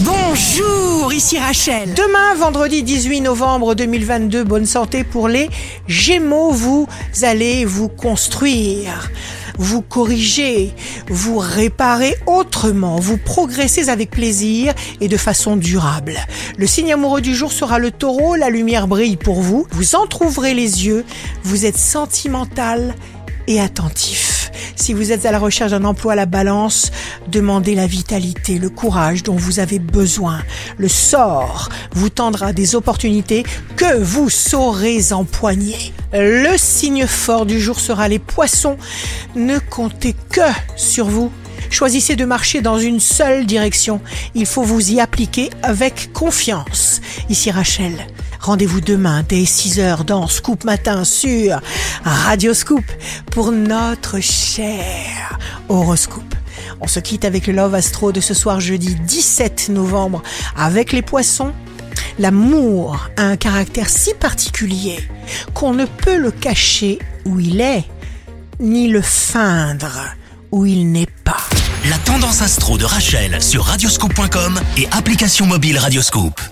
Bonjour, ici Rachel. Demain, vendredi 18 novembre 2022, bonne santé pour les Gémeaux. Vous allez vous construire, vous corriger, vous réparer autrement, vous progressez avec plaisir et de façon durable. Le signe amoureux du jour sera le taureau, la lumière brille pour vous, vous entrouvrez les yeux, vous êtes sentimental et attentif. Si vous êtes à la recherche d'un emploi à la balance, demandez la vitalité, le courage dont vous avez besoin. Le sort vous tendra des opportunités que vous saurez empoigner. Le signe fort du jour sera les poissons. Ne comptez que sur vous. Choisissez de marcher dans une seule direction. Il faut vous y appliquer avec confiance. Ici Rachel. Rendez-vous demain dès 6h dans Scoop Matin sur Radio Scoop pour notre cher horoscope. On se quitte avec le Love Astro de ce soir jeudi 17 novembre avec les poissons. L'amour a un caractère si particulier qu'on ne peut le cacher où il est, ni le feindre où il n'est pas. La tendance astro de Rachel sur radioscope.com et application mobile Radioscope.